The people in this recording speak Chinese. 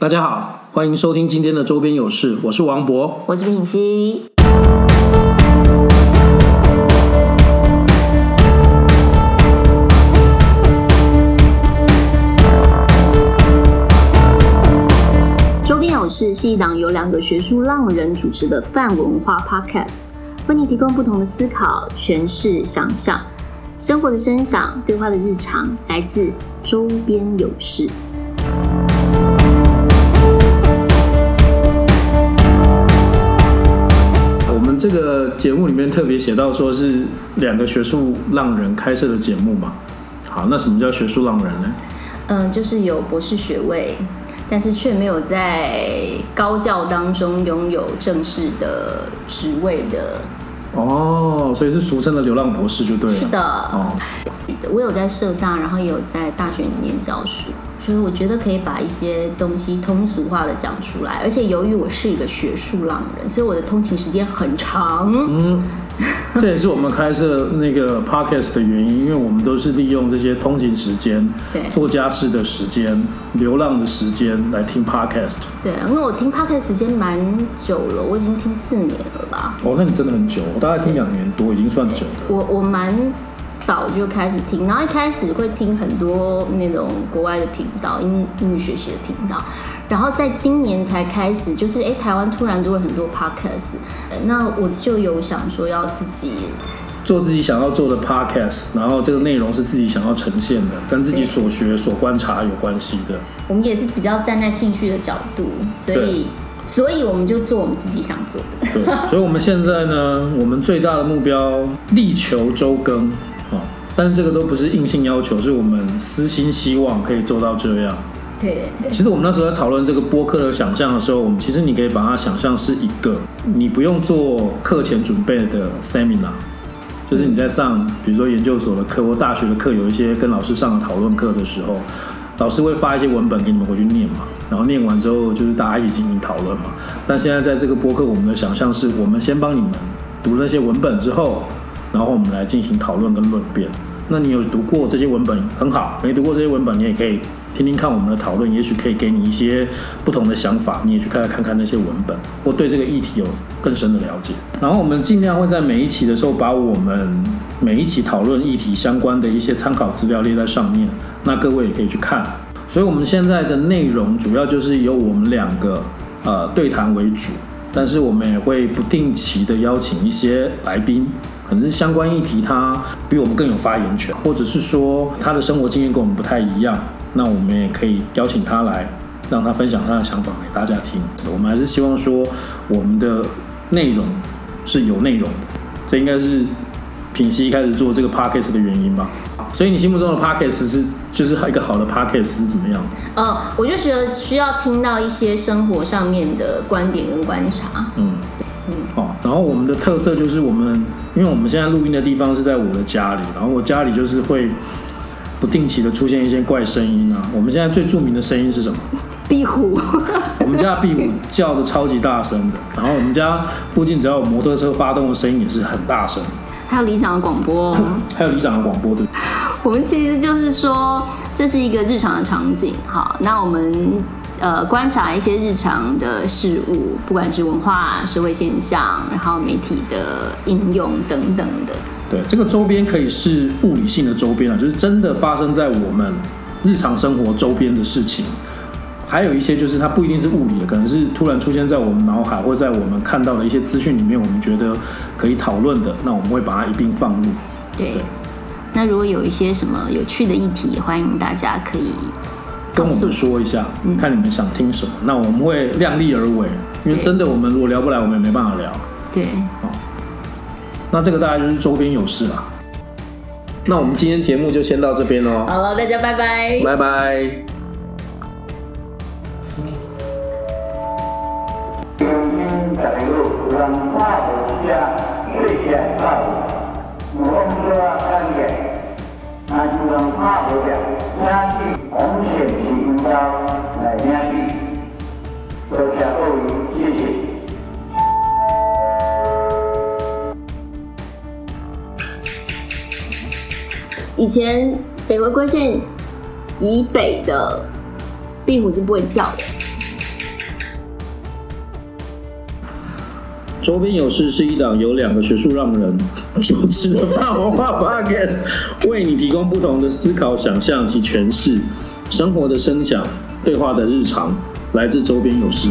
大家好，欢迎收听今天的周边有事，我是王博。我是品熙。周边有事是一档由两个学术浪人主持的泛文化 podcast，为你提供不同的思考、诠释、想象，生活的声响、对话的日常，来自周边有事。个节目里面特别写到说是两个学术浪人开设的节目嘛。好，那什么叫学术浪人呢？嗯，就是有博士学位，但是却没有在高教当中拥有正式的职位的。哦，所以是俗称的流浪博士就对了。是的，哦，我有在社大，然后也有在大学里面教书，所以我觉得可以把一些东西通俗化的讲出来。而且由于我是一个学术浪人，所以我的通勤时间很长。嗯，这也是我们开设那个 podcast 的原因，因为我们都是利用这些通勤时间、做家事的时间、流浪的时间来听 podcast。对，因为我听 podcast 时间蛮久了，我已经听四年了吧。哦，那你真的很久，我大概听两年多，已经算久了。我我蛮早就开始听，然后一开始会听很多那种国外的频道，英英语学习的频道，然后在今年才开始，就是哎，台湾突然多了很多 podcast，呃那我就有想说要自己做自己想要做的 podcast，然后这个内容是自己想要呈现的，跟自己所学所观察有关系的。我们也是比较站在兴趣的角度，所以所以我们就做我们自己想做的。对，所以我们现在呢，我们最大的目标力求周更啊，但是这个都不是硬性要求，是我们私心希望可以做到这样。对，其实我们那时候在讨论这个播客的想象的时候，我们其实你可以把它想象是一个你不用做课前准备的 seminar，就是你在上比如说研究所的课或大学的课，有一些跟老师上的讨论课的时候，老师会发一些文本给你们回去念嘛，然后念完之后就是大家一起进行讨论嘛。但现在在这个播客，我们的想象是我们先帮你们读那些文本之后，然后我们来进行讨论跟论辩。那你有读过这些文本很好，没读过这些文本，你也可以听听看我们的讨论，也许可以给你一些不同的想法，你也去看看看那些文本，或对这个议题有更深的了解。然后我们尽量会在每一期的时候，把我们每一期讨论议题相关的一些参考资料列在上面，那各位也可以去看。所以我们现在的内容主要就是由我们两个呃对谈为主，但是我们也会不定期的邀请一些来宾。可能是相关议题，他比我们更有发言权，或者是说他的生活经验跟我们不太一样，那我们也可以邀请他来，让他分享他的想法给大家听。我们还是希望说，我们的内容是有内容的，这应该是品熙开始做这个 podcast 的原因吧。所以你心目中的 podcast 是就是一个好的 podcast 是怎么样？呃，我就觉得需要听到一些生活上面的观点跟观察。嗯。哦，然后我们的特色就是我们，因为我们现在录音的地方是在我的家里，然后我家里就是会不定期的出现一些怪声音啊。我们现在最著名的声音是什么？壁虎。我们家的壁虎叫的超级大声的，然后我们家附近只要有摩托车发动的声音也是很大声。还有里 长的广播、哦，还有里长的广播对。我们其实就是说，这是一个日常的场景。好，那我们呃观察一些日常的事物，不管是文化、社会现象，然后媒体的应用等等的。对，这个周边可以是物理性的周边啊，就是真的发生在我们日常生活周边的事情。还有一些就是它不一定是物理的，可能是突然出现在我们脑海或在我们看到的一些资讯里面，我们觉得可以讨论的，那我们会把它一并放入。对。那如果有一些什么有趣的议题，欢迎大家可以跟我们说一下，嗯看你们想听什么，那我们会量力而为，因为真的我们如果聊不来，我们也没办法聊。对。那这个大概就是周边有事了。那我们今天节目就先到这边哦，好了，大家拜拜。拜拜。在路文化的家最显到我们说三点，那就文化的家，相信王显奇公交来领取。多谢各位，谢谢。以前北回归线以北的壁虎是不会叫的。周边有事是一档有两个学术浪人主持的泛文化 podcast，为你提供不同的思考、想象及诠释。生活的声响，对话的日常，来自周边有事。